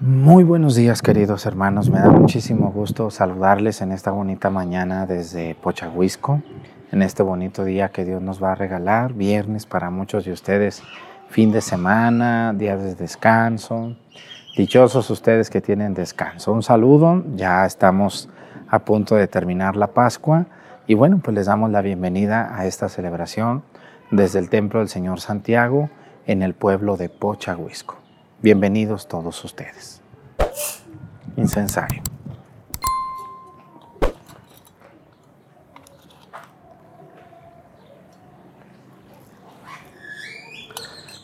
Muy buenos días queridos hermanos, me da muchísimo gusto saludarles en esta bonita mañana desde Pochahuisco, en este bonito día que Dios nos va a regalar, viernes para muchos de ustedes, fin de semana, día de descanso, dichosos ustedes que tienen descanso. Un saludo, ya estamos a punto de terminar la Pascua y bueno, pues les damos la bienvenida a esta celebración desde el Templo del Señor Santiago en el pueblo de Pochahuisco. Bienvenidos todos ustedes. Incensario.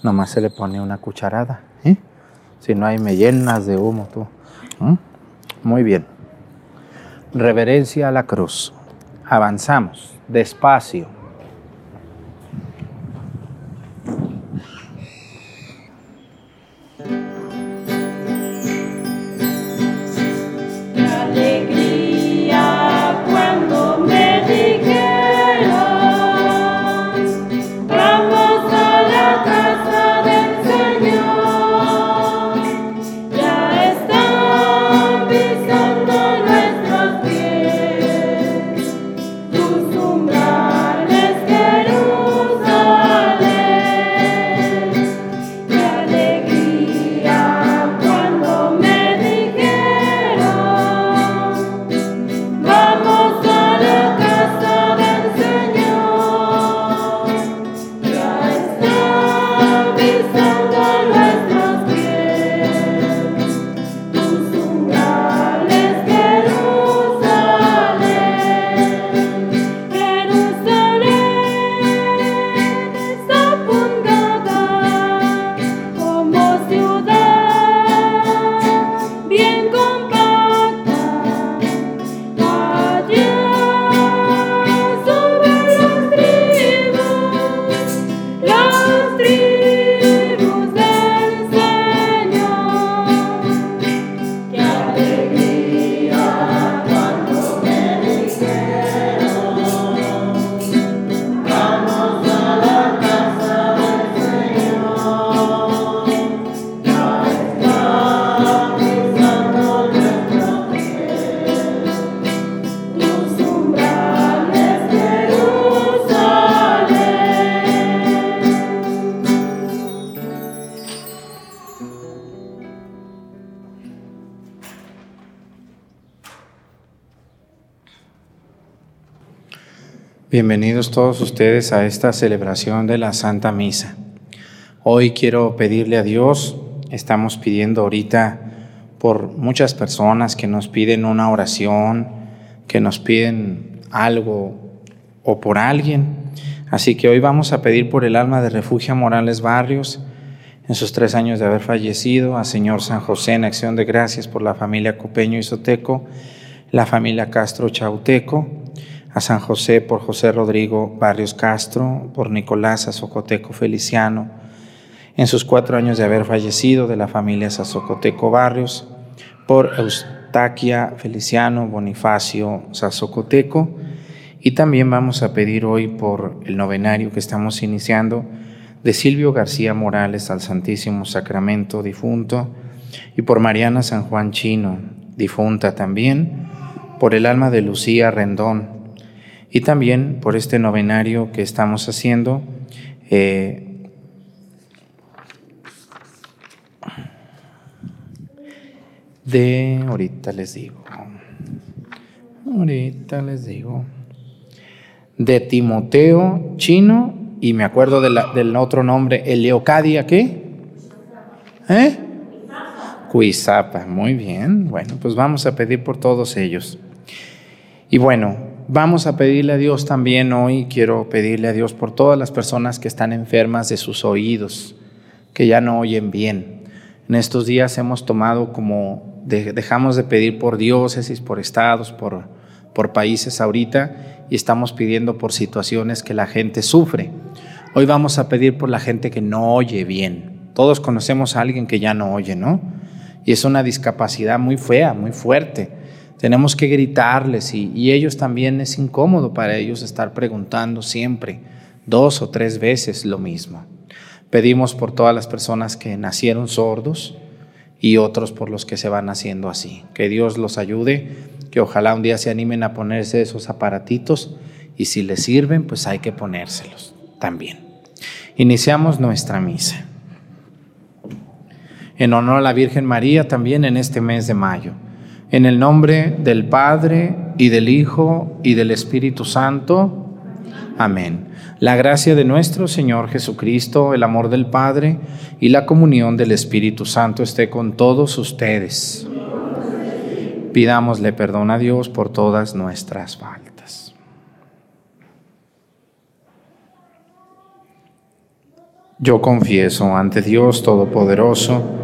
Nomás se le pone una cucharada. ¿eh? Si no hay, me llenas de humo tú. ¿Mm? Muy bien. Reverencia a la cruz. Avanzamos despacio. Bienvenidos todos ustedes a esta celebración de la Santa Misa. Hoy quiero pedirle a Dios, estamos pidiendo ahorita por muchas personas que nos piden una oración, que nos piden algo o por alguien. Así que hoy vamos a pedir por el alma de Refugio Morales Barrios, en sus tres años de haber fallecido, a Señor San José en acción de gracias por la familia Copeño y Soteco, la familia Castro Chauteco, a San José por José Rodrigo Barrios Castro, por Nicolás Azocoteco Feliciano, en sus cuatro años de haber fallecido de la familia Sazocoteco Barrios, por Eustaquia Feliciano Bonifacio Sazocoteco, y también vamos a pedir hoy por el novenario que estamos iniciando de Silvio García Morales al Santísimo Sacramento difunto, y por Mariana San Juan Chino, difunta también, por el alma de Lucía Rendón, y también por este novenario que estamos haciendo. Eh, de, ahorita les digo, ahorita les digo, de Timoteo Chino, y me acuerdo del otro nombre, Eleocadia, ¿qué? ¿Eh? Cuizapa, muy bien, bueno, pues vamos a pedir por todos ellos. Y bueno, Vamos a pedirle a Dios también hoy, quiero pedirle a Dios por todas las personas que están enfermas de sus oídos, que ya no oyen bien. En estos días hemos tomado como, dejamos de pedir por diócesis, por estados, por, por países ahorita y estamos pidiendo por situaciones que la gente sufre. Hoy vamos a pedir por la gente que no oye bien. Todos conocemos a alguien que ya no oye, ¿no? Y es una discapacidad muy fea, muy fuerte tenemos que gritarles y, ellos también es incómodo para ellos estar preguntando siempre dos o tres veces lo mismo. Pedimos por todas las personas que nacieron sordos y otros por los que se van haciendo así. Que Dios los ayude, que ojalá un día se animen a ponerse esos aparatitos y si les sirven, pues hay que ponérselos también. Iniciamos nuestra misa. En honor a la Virgen María también en este mes de mayo. En el nombre del Padre y del Hijo y del Espíritu Santo. Amén. La gracia de nuestro Señor Jesucristo, el amor del Padre y la comunión del Espíritu Santo esté con todos ustedes. Pidámosle perdón a Dios por todas nuestras faltas. Yo confieso ante Dios Todopoderoso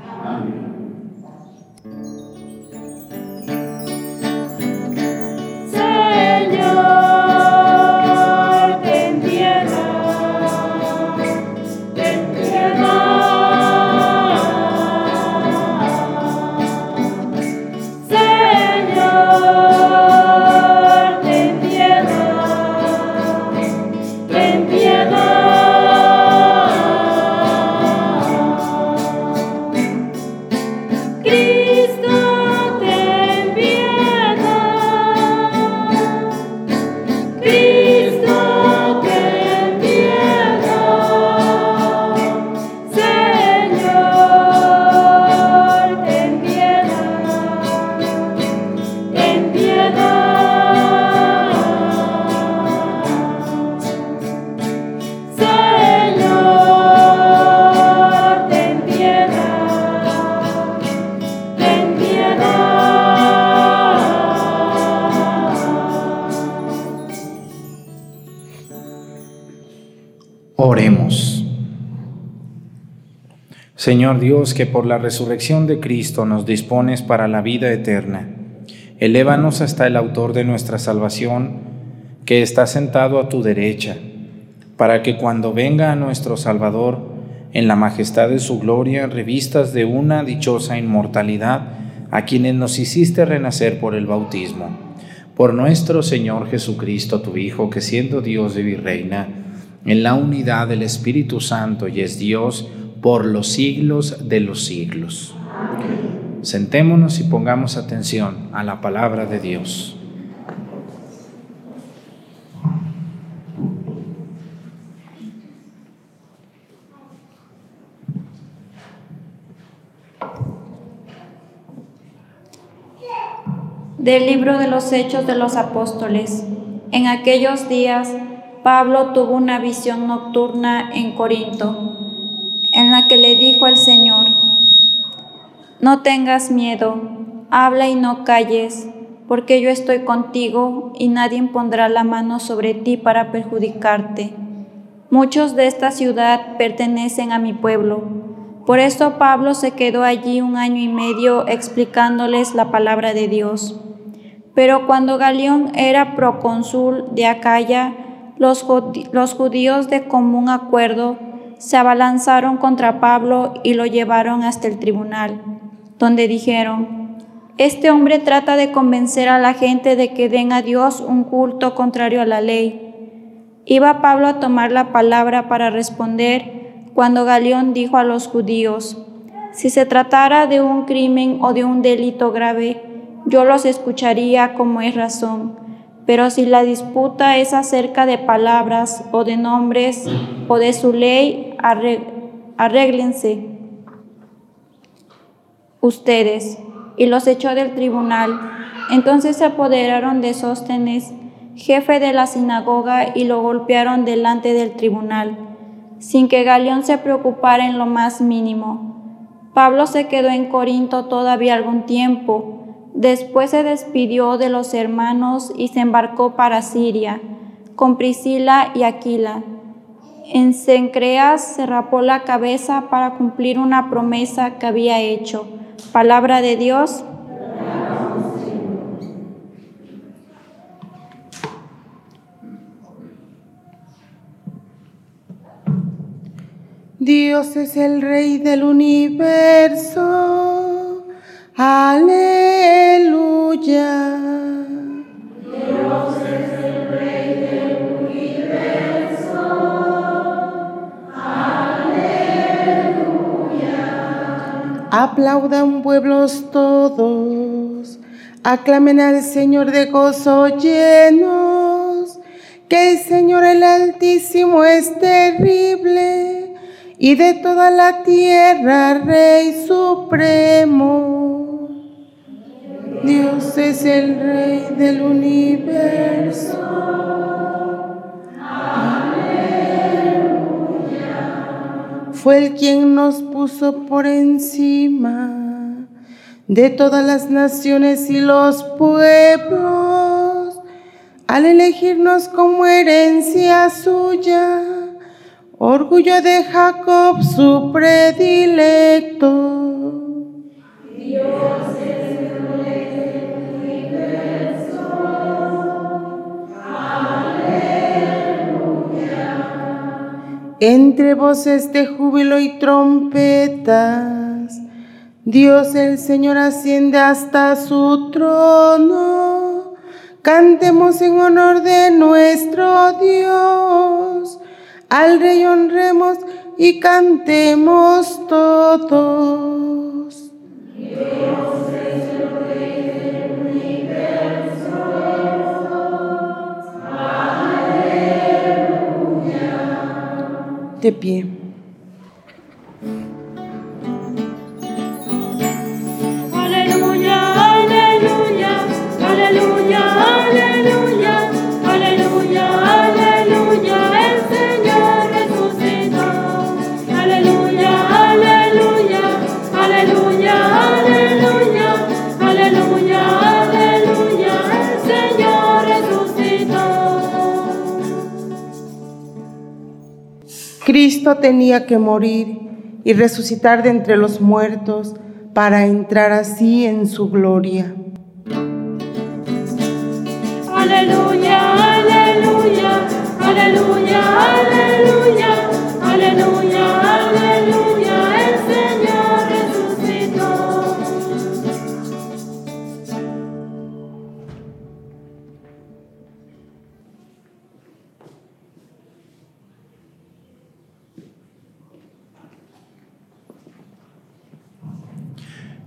Señor Dios, que por la resurrección de Cristo nos dispones para la vida eterna, elévanos hasta el autor de nuestra salvación, que está sentado a tu derecha, para que cuando venga a nuestro Salvador, en la majestad de su gloria, revistas de una dichosa inmortalidad a quienes nos hiciste renacer por el bautismo. Por nuestro Señor Jesucristo, tu Hijo, que siendo Dios y reina, en la unidad del Espíritu Santo y es Dios, por los siglos de los siglos. Sentémonos y pongamos atención a la palabra de Dios. Del libro de los Hechos de los Apóstoles. En aquellos días, Pablo tuvo una visión nocturna en Corinto en la que le al Señor, no tengas miedo, habla y no calles, porque yo estoy contigo y nadie pondrá la mano sobre ti para perjudicarte. Muchos de esta ciudad pertenecen a mi pueblo. Por eso Pablo se quedó allí un año y medio explicándoles la palabra de Dios. Pero cuando Galión era procónsul de Acaya, los judíos de común acuerdo se abalanzaron contra Pablo y lo llevaron hasta el tribunal, donde dijeron, este hombre trata de convencer a la gente de que den a Dios un culto contrario a la ley. Iba Pablo a tomar la palabra para responder cuando Galeón dijo a los judíos, si se tratara de un crimen o de un delito grave, yo los escucharía como es razón pero si la disputa es acerca de palabras o de nombres o de su ley, arréglense ustedes. Y los echó del tribunal. Entonces se apoderaron de Sóstenes, jefe de la sinagoga, y lo golpearon delante del tribunal, sin que Galeón se preocupara en lo más mínimo. Pablo se quedó en Corinto todavía algún tiempo Después se despidió de los hermanos y se embarcó para Siria, con Priscila y Aquila. en Sencreas se rapó la cabeza para cumplir una promesa que había hecho. Palabra de Dios. Dios es el Rey del universo. Aleluya. Dios es el Rey del universo. Aleluya. Aplaudan pueblos todos. Aclamen al Señor de gozo llenos. Que el Señor el Altísimo es terrible y de toda la tierra, Rey supremo. Dios es el Rey del universo. Aleluya. Fue el quien nos puso por encima de todas las naciones y los pueblos, al elegirnos como herencia suya orgullo de Jacob su predilecto. Entre voces de júbilo y trompetas, Dios el Señor asciende hasta su trono. Cantemos en honor de nuestro Dios al Rey honremos y cantemos todos. De pie. Cristo tenía que morir y resucitar de entre los muertos para entrar así en su gloria. Aleluya, aleluya, aleluya, aleluya, aleluya,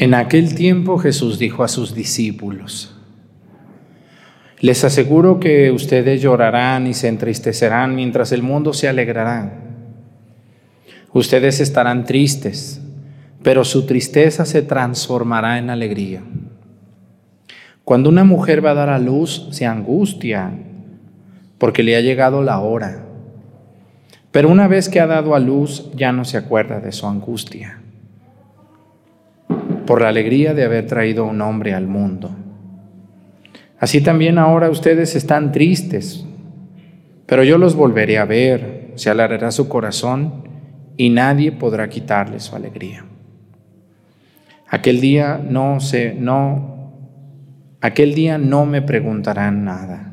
En aquel tiempo Jesús dijo a sus discípulos, les aseguro que ustedes llorarán y se entristecerán mientras el mundo se alegrará. Ustedes estarán tristes, pero su tristeza se transformará en alegría. Cuando una mujer va a dar a luz, se angustia porque le ha llegado la hora. Pero una vez que ha dado a luz, ya no se acuerda de su angustia por la alegría de haber traído un hombre al mundo. Así también ahora ustedes están tristes, pero yo los volveré a ver, se alargará su corazón y nadie podrá quitarle su alegría. Aquel día no se no aquel día no me preguntarán nada.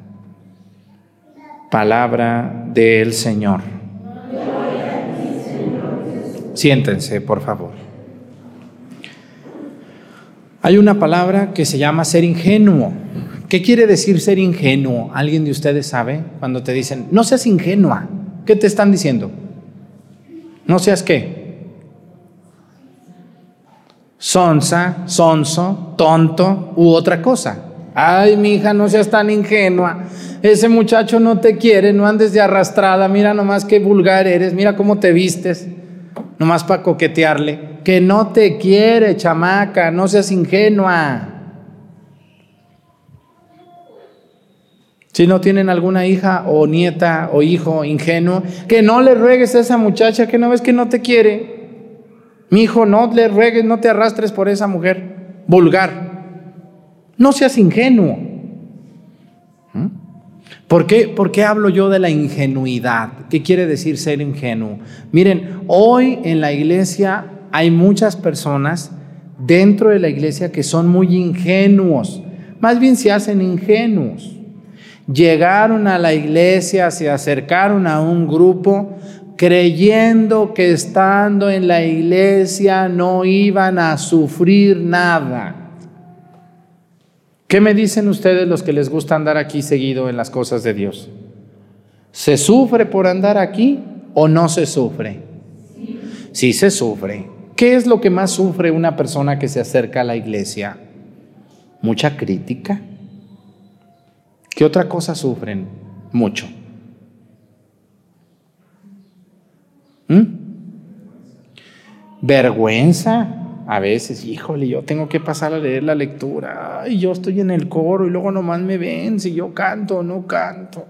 Palabra del Señor. Siéntense, por favor. Hay una palabra que se llama ser ingenuo. ¿Qué quiere decir ser ingenuo? ¿Alguien de ustedes sabe? Cuando te dicen, no seas ingenua, ¿qué te están diciendo? No seas qué. Sonsa, sonso, tonto u otra cosa. Ay, mi hija, no seas tan ingenua. Ese muchacho no te quiere, no andes de arrastrada. Mira nomás qué vulgar eres, mira cómo te vistes. Nomás para coquetearle. Que no te quiere, chamaca, no seas ingenua. Si no tienen alguna hija o nieta o hijo ingenuo, que no le ruegues a esa muchacha que no ves que no te quiere. Mi hijo, no le ruegues, no te arrastres por esa mujer vulgar. No seas ingenuo. ¿Mm? ¿Por qué, ¿Por qué hablo yo de la ingenuidad? ¿Qué quiere decir ser ingenuo? Miren, hoy en la iglesia hay muchas personas dentro de la iglesia que son muy ingenuos. Más bien se hacen ingenuos llegaron a la iglesia, se acercaron a un grupo creyendo que estando en la iglesia no iban a sufrir nada. ¿Qué me dicen ustedes los que les gusta andar aquí seguido en las cosas de Dios? ¿Se sufre por andar aquí o no se sufre? Sí se sufre. ¿Qué es lo que más sufre una persona que se acerca a la iglesia? Mucha crítica ¿Qué otra cosa sufren mucho? ¿Mm? Vergüenza. A veces, híjole, yo tengo que pasar a leer la lectura. Ay, yo estoy en el coro y luego nomás me ven si yo canto o no canto.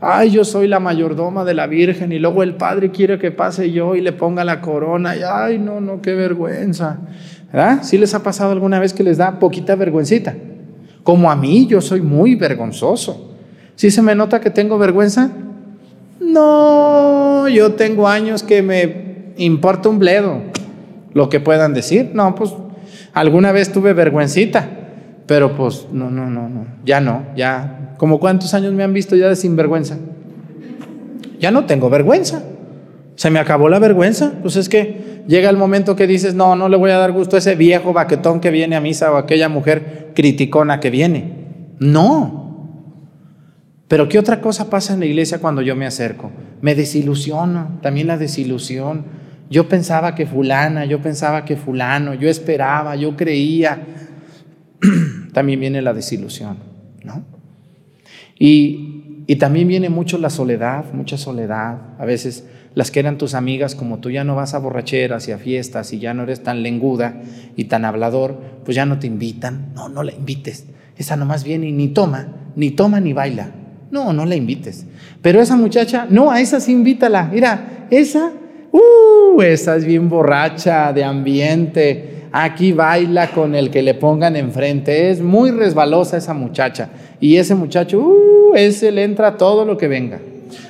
Ay, yo soy la mayordoma de la Virgen y luego el Padre quiere que pase yo y le ponga la corona. Y, ay, no, no, qué vergüenza. ¿Verdad? ¿Sí les ha pasado alguna vez que les da poquita vergüencita? Como a mí, yo soy muy vergonzoso. ¿Sí se me nota que tengo vergüenza? No, yo tengo años que me importa un bledo lo que puedan decir. No, pues alguna vez tuve vergüencita, pero pues no, no, no, no, ya no, ya. ¿Como cuántos años me han visto ya de sinvergüenza? Ya no tengo vergüenza. Se me acabó la vergüenza. Pues es que llega el momento que dices, no, no le voy a dar gusto a ese viejo baquetón que viene a misa o a aquella mujer criticona que viene. No. Pero ¿qué otra cosa pasa en la iglesia cuando yo me acerco? Me desilusiono, también la desilusión. Yo pensaba que fulana, yo pensaba que fulano, yo esperaba, yo creía. también viene la desilusión, ¿no? Y, y también viene mucho la soledad, mucha soledad. A veces las que eran tus amigas, como tú ya no vas a borracheras y a fiestas y ya no eres tan lenguda y tan hablador, pues ya no te invitan. No, no la invites. Esa nomás viene y ni toma, ni toma ni baila. No, no la invites. Pero esa muchacha, no, a esa sí invítala. Mira, esa, uh, esa es bien borracha de ambiente. Aquí baila con el que le pongan enfrente. Es muy resbalosa esa muchacha. Y ese muchacho, uh, ese le entra todo lo que venga.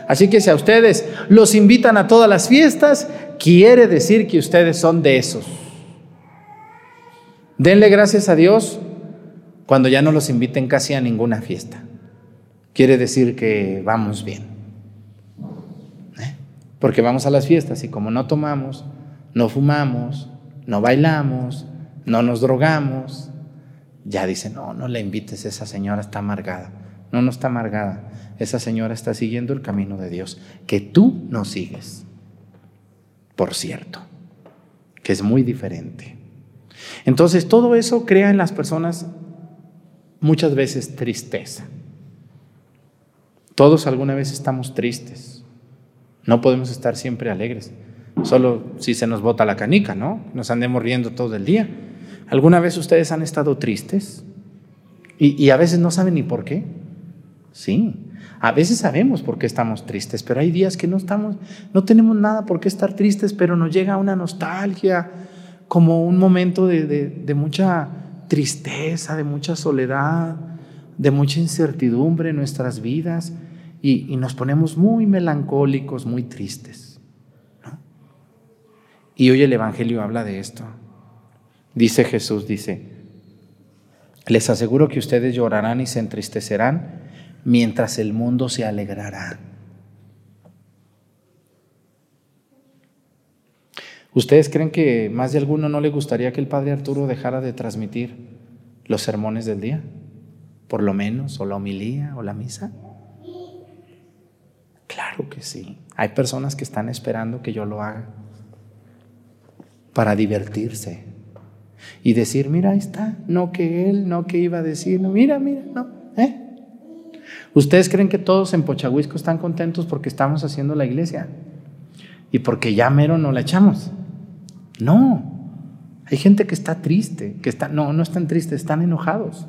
Así que si a ustedes los invitan a todas las fiestas, quiere decir que ustedes son de esos. Denle gracias a Dios cuando ya no los inviten casi a ninguna fiesta. Quiere decir que vamos bien. Porque vamos a las fiestas y como no tomamos, no fumamos, no bailamos, no nos drogamos, ya dicen, no, no le invites, esa señora está amargada. No, no está amargada esa señora está siguiendo el camino de Dios, que tú no sigues. Por cierto, que es muy diferente. Entonces, todo eso crea en las personas muchas veces tristeza. Todos alguna vez estamos tristes. No podemos estar siempre alegres. Solo si se nos bota la canica, ¿no? Nos andemos riendo todo el día. ¿Alguna vez ustedes han estado tristes? Y, a veces no saben ni por qué. Sí. A veces sabemos por qué estamos tristes, pero hay días que no estamos, no tenemos nada por qué estar tristes, pero nos llega una nostalgia, como un momento de, mucha tristeza, de mucha soledad, de mucha incertidumbre en nuestras vidas y, nos ponemos muy melancólicos, muy tristes. Y hoy el Evangelio habla de esto. Dice Jesús, dice, les aseguro que ustedes llorarán y se entristecerán mientras el mundo se alegrará. ¿Ustedes creen que más de alguno no le gustaría que el padre Arturo dejara de transmitir los sermones del día? Por lo menos, o la homilía, o la misa. Claro que sí. Hay personas que están esperando que yo lo haga para divertirse. y decir, mira, ahí está, no que él, no que iba a decir, no, mira, mira, no. ¿eh? ¿Ustedes creen que todos en Pochahuisco están contentos porque estamos haciendo la iglesia? Y porque ya mero no la echamos. No. Hay gente que está triste, que está, no, no están tristes, están enojados.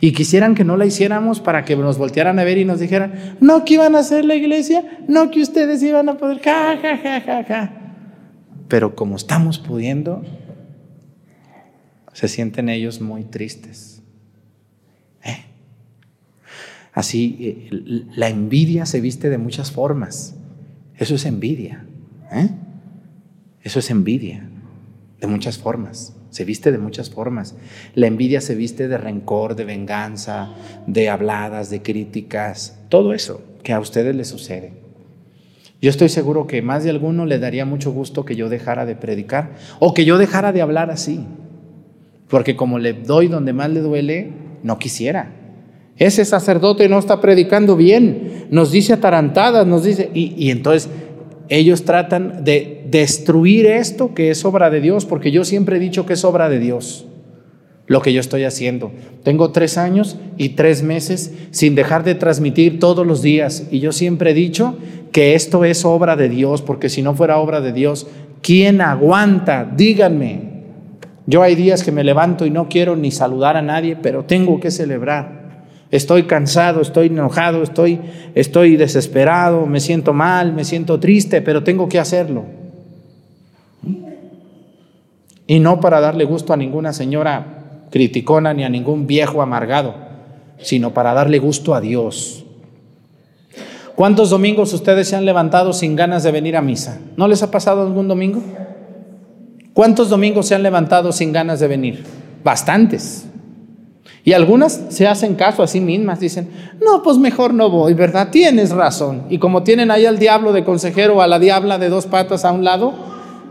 Y quisieran que no la hiciéramos para que nos voltearan a ver y nos dijeran, no que iban a hacer la iglesia, no que ustedes iban a poder, ja, ja, ja, ja. Pero como estamos pudiendo, se sienten ellos muy tristes. ¿Eh? Así, eh, la envidia se viste de muchas formas. Eso es envidia. ¿eh? Eso es envidia, de muchas formas. Se viste de muchas formas. La envidia se viste de rencor, de venganza, de habladas, de críticas, todo eso que a ustedes les sucede. Yo estoy seguro que más de alguno le daría mucho gusto que yo dejara de predicar o que yo dejara de hablar así. Porque como le doy donde más le duele, no quisiera. Ese sacerdote no está predicando bien, nos dice atarantadas, nos dice, y, y entonces ellos tratan de destruir esto que es obra de Dios, porque yo siempre he dicho que es obra de Dios lo que yo estoy haciendo. Tengo tres años y tres meses sin dejar de transmitir todos los días, y yo siempre he dicho que esto es obra de Dios, porque si no fuera obra de Dios, ¿quién aguanta? Díganme. Yo hay días que me levanto y no quiero ni saludar a nadie, pero tengo que celebrar. Estoy cansado, estoy enojado, estoy, estoy desesperado, me siento mal, me siento triste, pero tengo que hacerlo. Y no para darle gusto a ninguna señora criticona ni a ningún viejo amargado, sino para darle gusto a Dios. ¿Cuántos domingos ustedes se han levantado sin ganas de venir a misa? ¿No les ha pasado algún domingo? ¿Cuántos domingos se han levantado sin ganas de venir? Bastantes. Y algunas se hacen caso a sí mismas, dicen, no, pues mejor no voy, ¿verdad? Tienes razón. Y como tienen ahí al diablo de consejero o a la diabla de dos patas a un lado,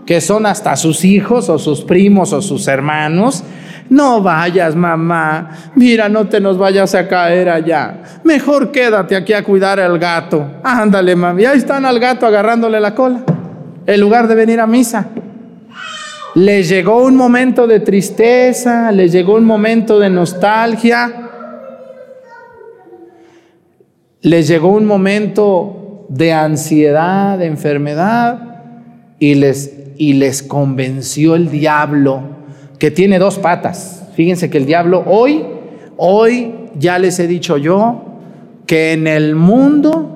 que son hasta sus hijos o sus primos o sus hermanos, no vayas, mamá, mira, no te nos vayas a caer allá. Mejor quédate aquí a cuidar al gato. Ándale, mami, ahí están al gato agarrándole la cola, en lugar de venir a misa. Les llegó un momento de tristeza, les llegó un momento de nostalgia, les llegó un momento de ansiedad, de enfermedad, y les, y les convenció el diablo que tiene dos patas. Fíjense que el diablo hoy, hoy ya les he dicho yo, que en el mundo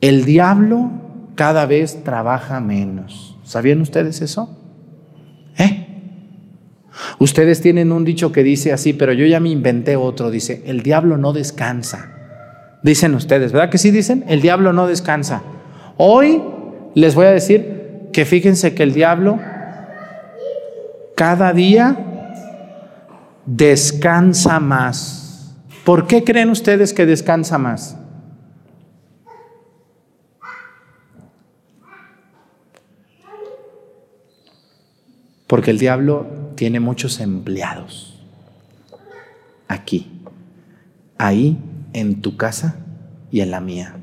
el diablo cada vez trabaja menos. ¿Sabían ustedes eso? ¿Eh? Ustedes tienen un dicho que dice así, pero yo ya me inventé otro. Dice, el diablo no descansa. Dicen ustedes, ¿verdad que sí dicen? El diablo no descansa. Hoy les voy a decir que fíjense que el diablo cada día descansa más. ¿Por qué creen ustedes que descansa más? Porque el diablo tiene muchos empleados. Aquí, ahí, en tu casa y en la mía.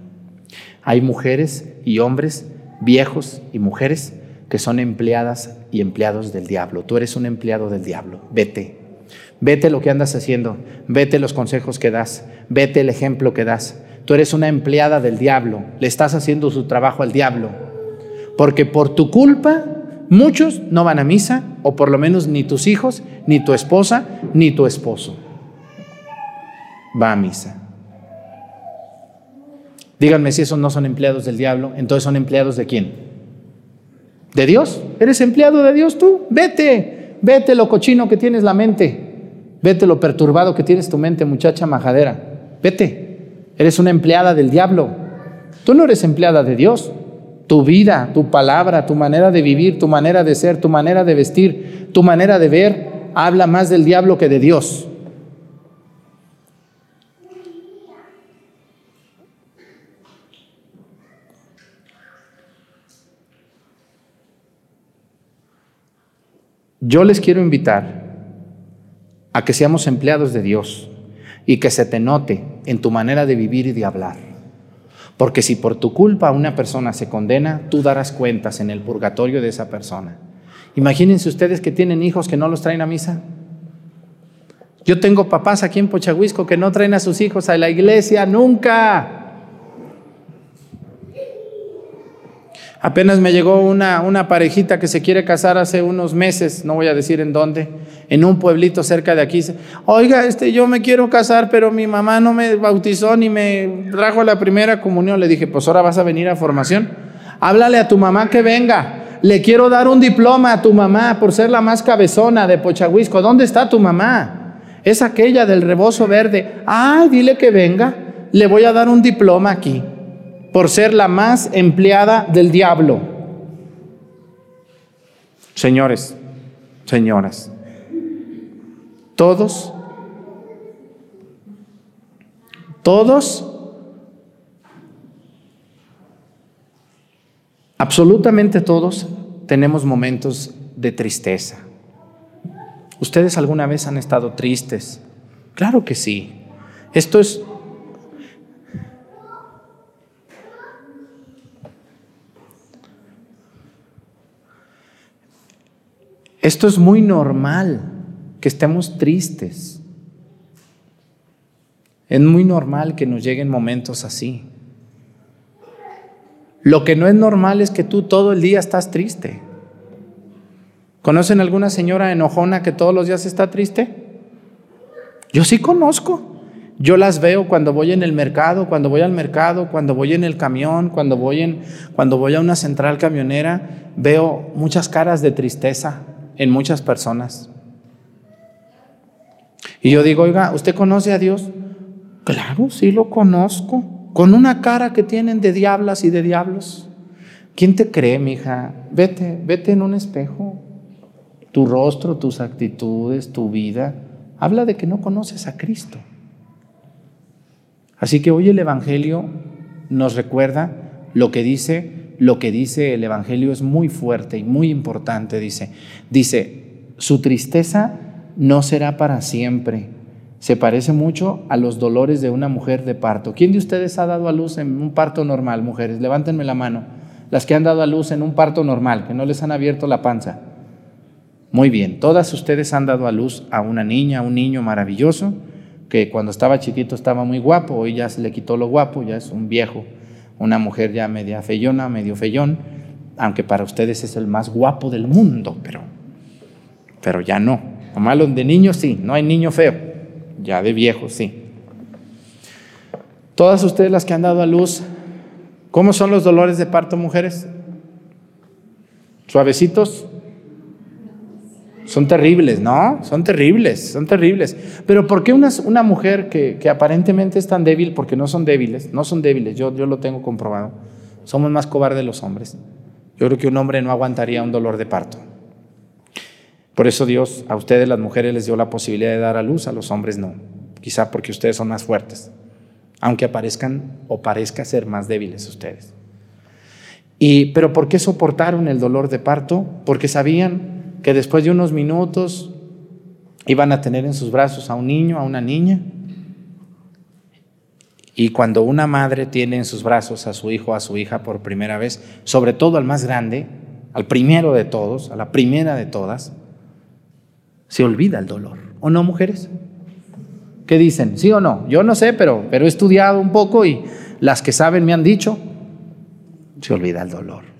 Hay mujeres y hombres, viejos y mujeres, que son empleadas y empleados del diablo. Tú eres un empleado del diablo. Vete. Vete lo que andas haciendo. Vete los consejos que das. Vete el ejemplo que das. Tú eres una empleada del diablo. Le estás haciendo su trabajo al diablo. Porque por tu culpa Muchos no van a misa, o por lo menos ni tus hijos, ni tu esposa, ni tu esposo va a misa. Díganme si esos no son empleados del diablo, entonces son empleados de quién? ¿De Dios? ¿Eres empleado de Dios tú? Vete, vete lo cochino que tienes la mente, vete lo perturbado que tienes tu mente, muchacha majadera, vete, eres una empleada del diablo, tú no eres empleada de Dios, tu vida, tu palabra, tu manera de vivir, tu manera de ser, tu manera de vestir, tu manera de ver, habla más del diablo que de Dios. Yo les quiero invitar a que seamos empleados de Dios y que se te note en tu manera de vivir y de hablar. Porque si por tu culpa una persona se condena, tú darás cuentas en el purgatorio de esa persona. Imagínense ustedes que tienen hijos que no los traen a misa. Yo tengo papás aquí en Pochahuisco que no traen a sus hijos a la iglesia nunca. Apenas me llegó una, una parejita que se quiere casar hace unos meses, no voy a decir en dónde, en un pueblito cerca de aquí. Oiga, este, yo me quiero casar, pero mi mamá no me bautizó ni me trajo la primera comunión. Le dije, pues ahora vas a venir a formación. Háblale a tu mamá que venga. Le quiero dar un diploma a tu mamá por ser la más cabezona de Pochahuisco. ¿Dónde está tu mamá? Es aquella del rebozo verde. Ay, dile que venga. Le voy a dar un diploma aquí por ser la más empleada del diablo. Señores, señoras, todos, todos, absolutamente todos tenemos momentos de tristeza. ¿Ustedes alguna vez han estado tristes? Claro que sí. Esto es Esto es muy normal, que estemos tristes. Es muy normal que nos lleguen momentos así. Lo que no es normal es que tú todo el día estás triste. ¿Conocen alguna señora enojona que todos los días está triste? Yo sí conozco. Yo las veo cuando voy en el mercado, cuando voy al mercado, cuando voy en el camión, cuando voy en cuando voy a una central camionera, veo muchas caras de tristeza en muchas personas. Y yo digo, oiga, ¿usted conoce a Dios? Claro, sí lo conozco. Con una cara que tienen de diablas y de diablos. ¿Quién te cree, mija? Vete, vete en un espejo. Tu rostro, tus actitudes, tu vida, habla de que no conoces a Cristo. Así que hoy el Evangelio nos recuerda lo que dice lo que dice el Evangelio es muy fuerte y muy importante. Dice, dice, su tristeza no será para siempre. Se parece mucho a los dolores de una mujer de parto. ¿Quién de ustedes ha dado a luz en un parto normal, mujeres? Levántenme la mano. Las que han dado a luz en un parto normal, que no les han abierto la panza. Muy bien, todas ustedes han dado a luz a una niña, a un niño maravilloso, que cuando estaba chiquito estaba muy guapo, hoy ya se le quitó lo guapo, ya es un viejo una mujer ya media feyona, medio feyón, aunque para ustedes es el más guapo del mundo, pero, pero ya no. Malo de niño sí, no hay niño feo, ya de viejo sí. Todas ustedes las que han dado a luz, ¿cómo son los dolores de parto, mujeres? ¿Suavecitos? Son terribles, ¿no? Son terribles, son terribles. Pero ¿por qué una, mujer que, que, aparentemente es tan débil, porque no son débiles, no son débiles, yo, yo lo tengo comprobado, somos más cobardes los hombres. Yo creo que un hombre no aguantaría un dolor de parto. Por eso Dios a ustedes las mujeres les dio la posibilidad de dar a luz, a los hombres no. Quizá porque ustedes son más fuertes, aunque aparezcan o parezca ser más débiles ustedes. Y, pero ¿por qué soportaron el dolor de parto? Porque sabían que después de unos minutos iban a tener en sus brazos a un niño, a una niña. Y cuando una madre tiene en sus brazos a su hijo, a su hija por primera vez, sobre todo al más grande, al primero de todos, a la primera de todas, se olvida el dolor. ¿O no, mujeres? ¿Qué dicen? ¿Sí o no? Yo no sé, pero, pero he estudiado un poco y las que saben me han dicho, se olvida el dolor.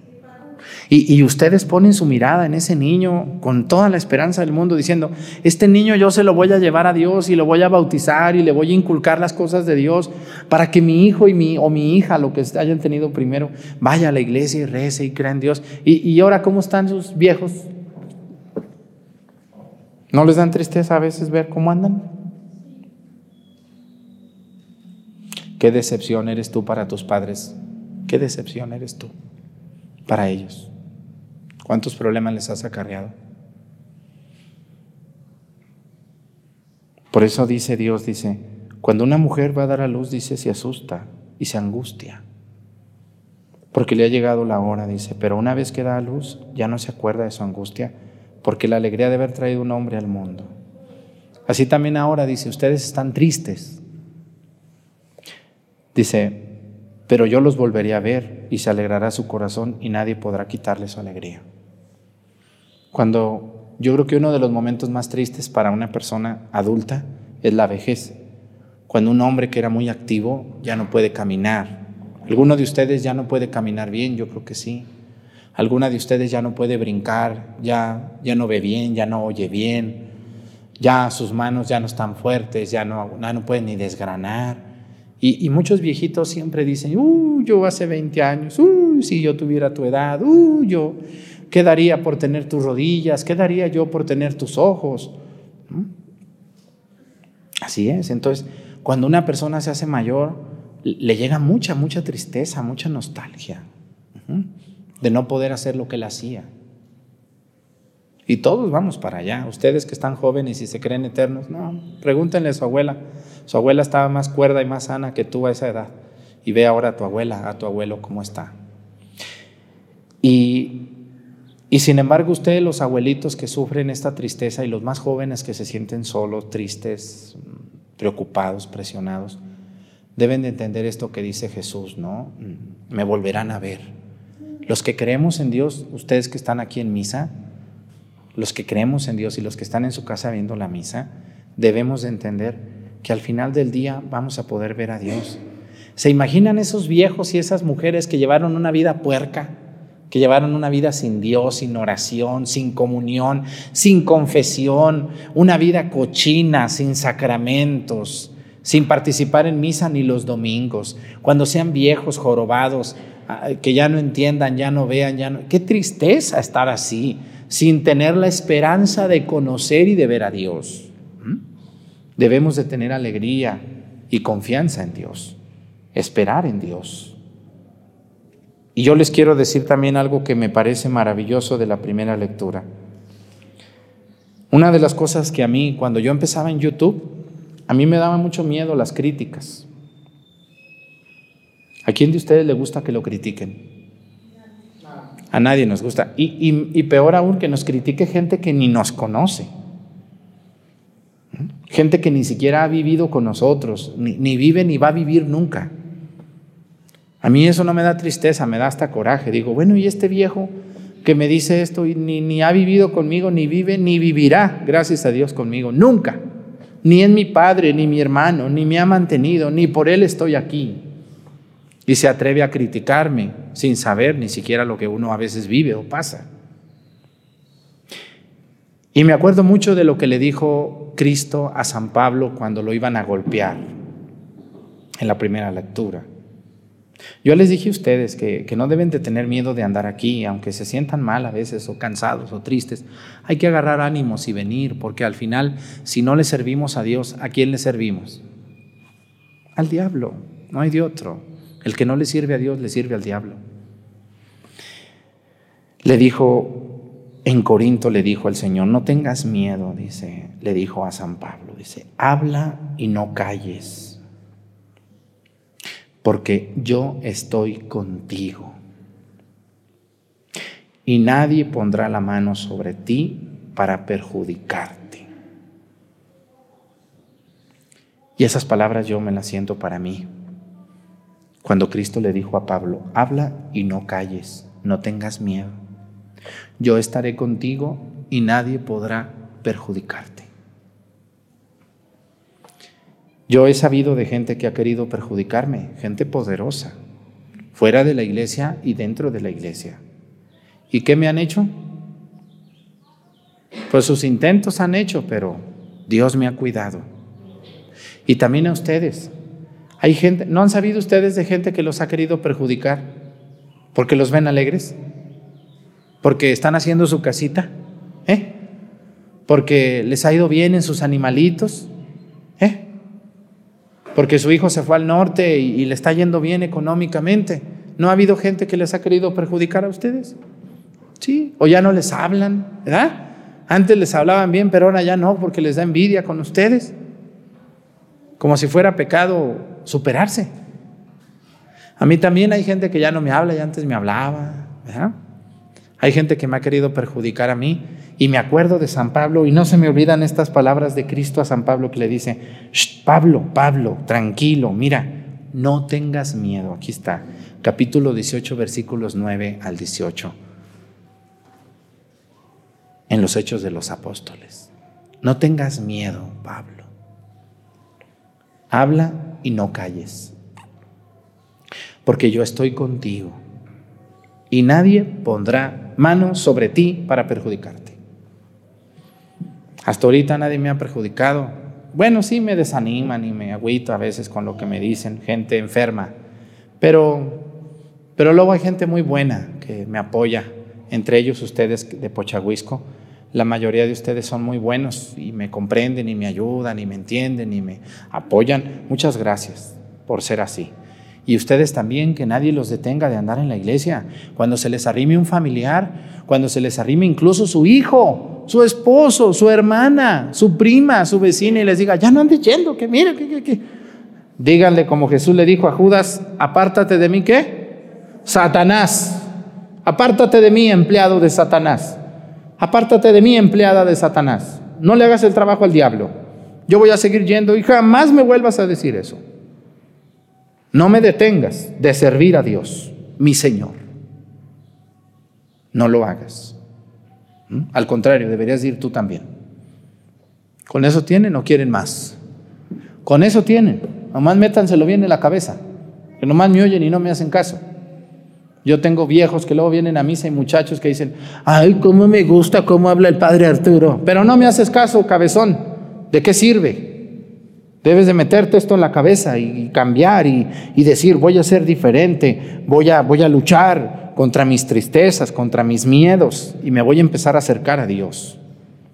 Y, ustedes ponen su mirada en ese niño con toda la esperanza del mundo, diciendo, este niño yo se lo voy a llevar a Dios y lo voy a bautizar y le voy a inculcar las cosas de Dios para que mi hijo y mi, o mi hija, lo que hayan tenido primero, vaya a la iglesia y rece y crea en Dios. Y, y ahora, ¿cómo están sus viejos? ¿No les dan tristeza a veces ver cómo andan? ¿Qué decepción eres tú para tus padres? ¿Qué decepción eres tú para ellos? ¿Cuántos problemas les has acarreado? Por eso dice Dios, dice, cuando una mujer va a dar a luz, dice, se asusta y se angustia. Porque le ha llegado la hora, dice, pero una vez que da a luz, ya no se acuerda de su angustia, porque la alegría de haber traído un hombre al mundo. Así también ahora, dice, ustedes están tristes. Dice, pero yo los volveré a ver y se alegrará su corazón y nadie podrá quitarle su alegría. Cuando yo creo que uno de los momentos más tristes para una persona adulta es la vejez. Cuando un hombre que era muy activo ya no puede caminar. ¿Alguno de ustedes ya no puede caminar bien? Yo creo que sí. ¿Alguna de ustedes ya no puede brincar? Ya, ya no ve bien, ya no oye bien. Ya sus manos ya no están fuertes, ya no, ya no pueden ni desgranar. Y, muchos viejitos siempre dicen, uh, yo hace 20 años, uh, si yo tuviera tu edad, uh, yo, ¿qué daría por tener tus rodillas? ¿Qué daría yo por tener tus ojos? Así es. Entonces, cuando una persona se hace mayor, le llega mucha, mucha tristeza, mucha nostalgia de no poder hacer lo que él hacía. Y todos vamos para allá. Ustedes que están jóvenes y se creen eternos, no, pregúntenle a su abuela. Su abuela estaba más cuerda y más sana que tú a esa edad. Y ve ahora a tu abuela, a tu abuelo cómo está. Y, y sin embargo, ustedes, los abuelitos que sufren esta tristeza y los más jóvenes que se sienten solos, tristes, preocupados, presionados, deben de entender esto que dice Jesús, ¿no? Me volverán a ver. Los que creemos en Dios, ustedes que están aquí en misa, los que creemos en Dios y los que están en su casa viendo la misa, debemos de entender que al final del día vamos a poder ver a Dios. ¿Se imaginan esos viejos y esas mujeres que llevaron una vida puerca? Que llevaron una vida sin Dios, sin oración, sin comunión, sin confesión, una vida cochina, sin sacramentos, sin participar en misa ni los domingos, cuando sean viejos, jorobados, ah, que ya no entiendan, ya no vean, ya no... Qué tristeza estar así sin tener la esperanza de conocer y de ver a Dios. ¿Mm? Debemos de tener alegría y confianza en Dios, esperar en Dios. Y yo les quiero decir también algo que me parece maravilloso de la primera lectura. Una de las cosas que a mí, cuando yo empezaba en YouTube, a mí me daba mucho miedo las críticas. ¿A quién de ustedes le gusta que lo critiquen? A nadie nos gusta. Y, peor aún que nos critique gente que ni nos conoce. Gente que ni siquiera ha vivido con nosotros, ni, vive ni va a vivir nunca. A mí eso no me da tristeza, me da hasta coraje. Digo, bueno, ¿y este viejo que me dice esto ni, ni ha vivido conmigo, ni vive, ni vivirá, gracias a Dios, conmigo? Nunca. Ni es mi padre, ni mi hermano, ni me ha mantenido, ni por él estoy aquí y se atreve a criticarme sin saber ni siquiera lo que uno a veces vive o pasa. Y me acuerdo mucho de lo que le dijo Cristo a San Pablo cuando lo iban a golpear en la primera lectura. Yo les dije a ustedes que, que, no deben de tener miedo de andar aquí, aunque se sientan mal a veces o cansados o tristes. Hay que agarrar ánimos y venir, porque al final, si no le servimos a Dios, ¿a quién le servimos? Al diablo, no hay de otro. El que no le sirve a Dios le sirve al diablo. Le dijo, en Corinto le dijo el Señor, no tengas miedo, dice, le dijo a San Pablo, dice, habla y no calles, porque yo estoy contigo. Y nadie pondrá la mano sobre ti para perjudicarte. Y esas palabras yo me las siento para mí. Cuando Cristo le dijo a Pablo, habla y no calles, no tengas miedo. Yo estaré contigo y nadie podrá perjudicarte. Yo he sabido de gente que ha querido perjudicarme, gente poderosa, fuera de la iglesia y dentro de la iglesia. ¿Y qué me han hecho? Pues sus intentos han hecho, pero Dios me ha cuidado. Y también a ustedes. Hay gente, ¿no han sabido ustedes de gente que los ha querido perjudicar porque los ven alegres? Porque están haciendo su casita, ¿eh? Porque les ha ido bien en sus animalitos. Porque su hijo se fue al norte y, le está yendo bien económicamente. ¿No ha habido gente que les ha querido perjudicar a ustedes? Sí, o ya no les hablan, ¿verdad? Antes les hablaban bien, pero ahora ya no, porque les da envidia con ustedes. Como si fuera pecado superarse. A mí también hay gente que ya no me habla y antes me hablaba. Hay gente que me ha querido perjudicar a mí y me acuerdo de San Pablo y no se me olvidan estas palabras de Cristo a San Pablo que le dice, Pablo, Pablo, tranquilo, mira, no tengas miedo. Aquí está, capítulo 18, versículos 9 al 18. en los hechos de los apóstoles. No tengas miedo, Pablo. Habla y no calles, porque yo estoy contigo y nadie pondrá mano sobre ti para perjudicarte. Hasta ahorita nadie me ha perjudicado. Bueno, sí me desaniman y me agüito a veces con lo que me dicen, gente enferma, pero, pero luego hay gente muy buena que me apoya, entre ellos ustedes de Pochahuisco. La mayoría de ustedes son muy buenos y me comprenden y me ayudan y me entienden y me apoyan. Muchas gracias por ser así. Y ustedes también, que nadie los detenga de andar en la iglesia. Cuando se les arrime un familiar, cuando se les arrime incluso su hijo, su esposo, su hermana, su prima, su vecina y les diga, ya no ande yendo, que mire, que, que, que. Díganle como Jesús le dijo a Judas, apártate de mí, ¿qué? Satanás. Apártate de mí, empleado de Satanás. Apártate de mí, empleada de Satanás. No le hagas el trabajo al diablo. Yo voy a seguir yendo y jamás me vuelvas a decir eso. No me detengas de servir a Dios, mi Señor. No lo hagas. ¿Mm? Al contrario, deberías ir tú también. ¿Con eso tienen o quieren más? Con eso tienen. Nomás métanselo bien en la cabeza. Que nomás me oyen y no me hacen caso. Yo tengo viejos que luego vienen a misa y muchachos que dicen, ay, cómo me gusta cómo habla el padre Arturo. Pero no me haces caso, cabezón. ¿De qué sirve? Debes de meterte esto en la cabeza y cambiar y, decir, voy a ser diferente, voy a, voy a luchar contra mis tristezas, contra mis miedos y me voy a empezar a acercar a Dios.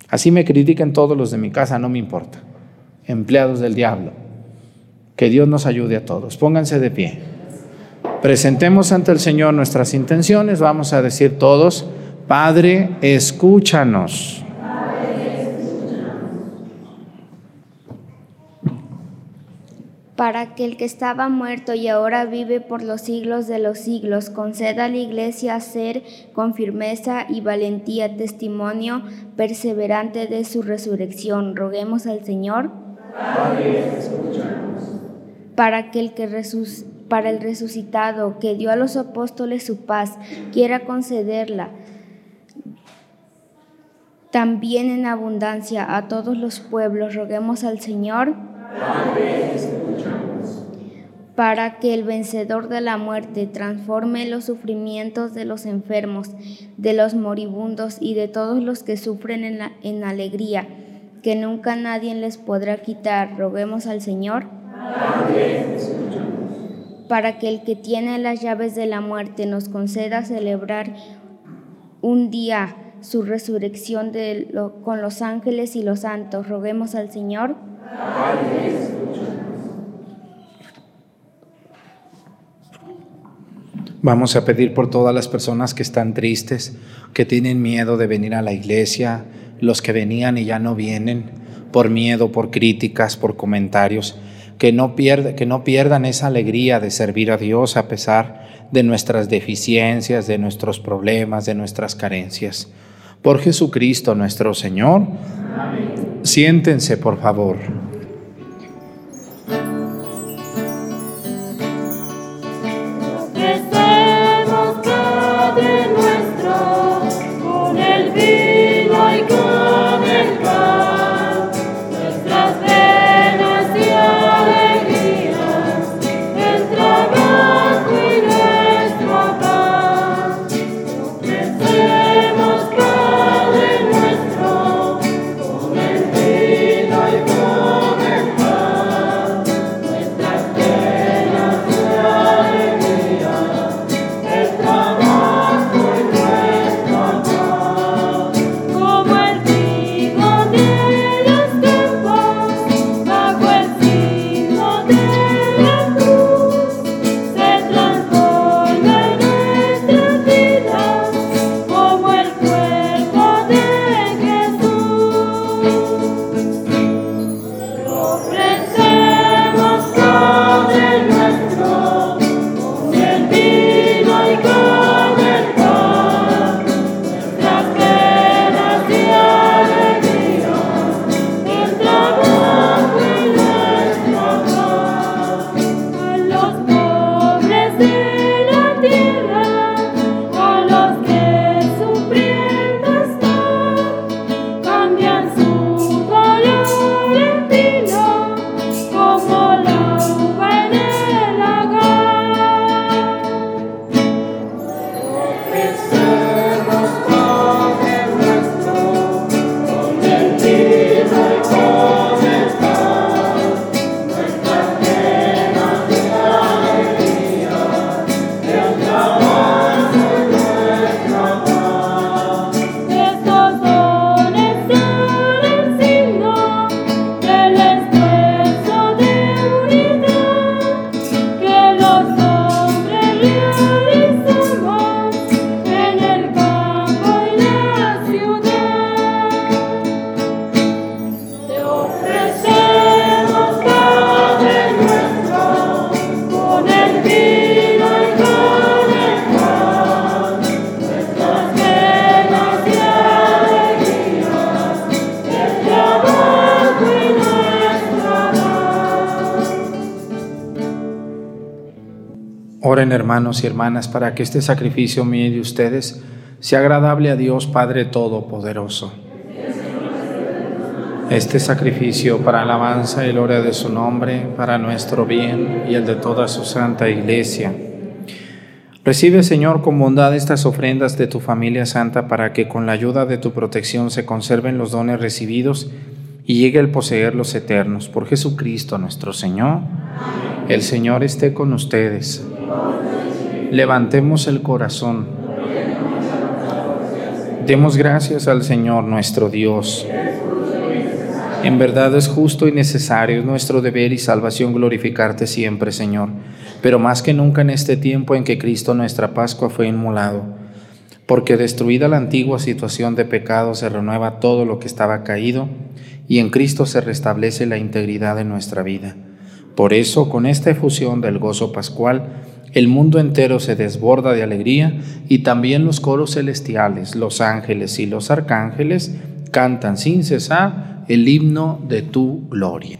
Así me critiquen todos los de mi casa, no me importa. Empleados del diablo. Que Dios nos ayude a todos. Pónganse de pie. Presentemos ante el Señor nuestras intenciones. Vamos a decir todos, Padre, escúchanos. Para que el que estaba muerto y ahora vive por los siglos de los siglos conceda a la iglesia ser con firmeza y valentía testimonio perseverante de su resurrección. Roguemos al Señor. para que el que para el resucitado que dio a los apóstoles su paz quiera concederla también en abundancia a todos los pueblos. Roguemos al Señor para que el vencedor de la muerte transforme los sufrimientos de los enfermos, de los moribundos y de todos los que sufren en, en alegría, que nunca nadie les podrá quitar. Roguemos al Señor. Para que el que tiene las llaves de la muerte nos conceda celebrar un día su resurrección con los ángeles y los santos. Roguemos al Señor. Vamos a pedir por todas las personas que están tristes, que tienen miedo de venir a la iglesia, los que venían y ya no vienen, por miedo, por críticas, por comentarios, que no, que no pierdan esa alegría de servir a Dios a pesar de nuestras deficiencias, de nuestros problemas, de nuestras carencias. Por Jesucristo nuestro Señor. Siéntense, por favor. Hermanos y hermanas para que este sacrificio mío de ustedes sea agradable a Dios Padre Todopoderoso. Este sacrificio para alabanza y gloria de su nombre, para nuestro bien y el de toda su santa iglesia. Recibe, Señor, con bondad estas ofrendas de tu familia santa para que con la ayuda de tu protección se conserven los dones recibidos y llegue el poseer los eternos. Por Jesucristo nuestro Señor. El Señor esté con ustedes. Levantemos el corazón. Demos gracias al Señor nuestro Dios. En verdad es justo y necesario, es nuestro deber y salvación glorificarte siempre, Señor, pero más que nunca en este tiempo en que Cristo nuestra Pascua fue inmolado, porque destruida la antigua situación de pecado se renueva todo lo que estaba caído y en Cristo se restablece la integridad de nuestra vida. Por eso, con esta efusión del gozo pascual, el mundo entero se desborda de alegría y también los coros celestiales, los ángeles y los arcángeles cantan sin cesar el himno de tu gloria.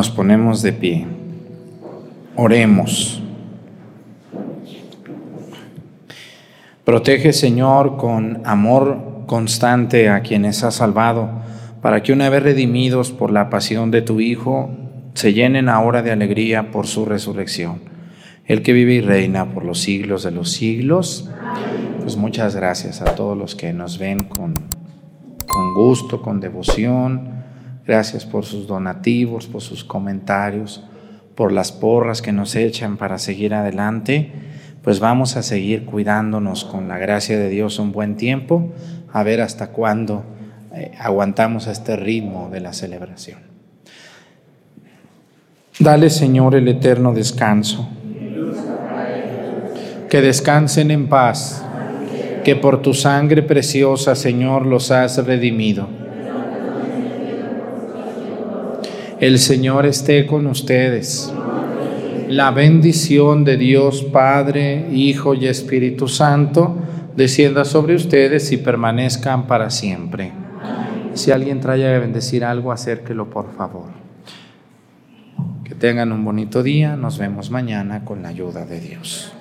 Nos ponemos de pie. Oremos. Protege, Señor, con amor constante a quienes has salvado, para que una vez redimidos por la pasión de tu Hijo, se llenen ahora de alegría por su resurrección. El que vive y reina por los siglos de los siglos. Pues muchas gracias a todos los que nos ven con, con gusto, con devoción. Gracias por sus donativos, por sus comentarios, por las porras que nos echan para seguir adelante. Pues vamos a seguir cuidándonos con la gracia de Dios un buen tiempo, a ver hasta cuándo eh, aguantamos este ritmo de la celebración. Dale, Señor, el eterno descanso. Que descansen en paz, que por tu sangre preciosa, Señor, los has redimido. El Señor esté con ustedes. La bendición de Dios Padre, Hijo y Espíritu Santo descienda sobre ustedes y permanezcan para siempre. Si alguien trae a bendecir algo, acérquelo por favor. Que tengan un bonito día. Nos vemos mañana con la ayuda de Dios.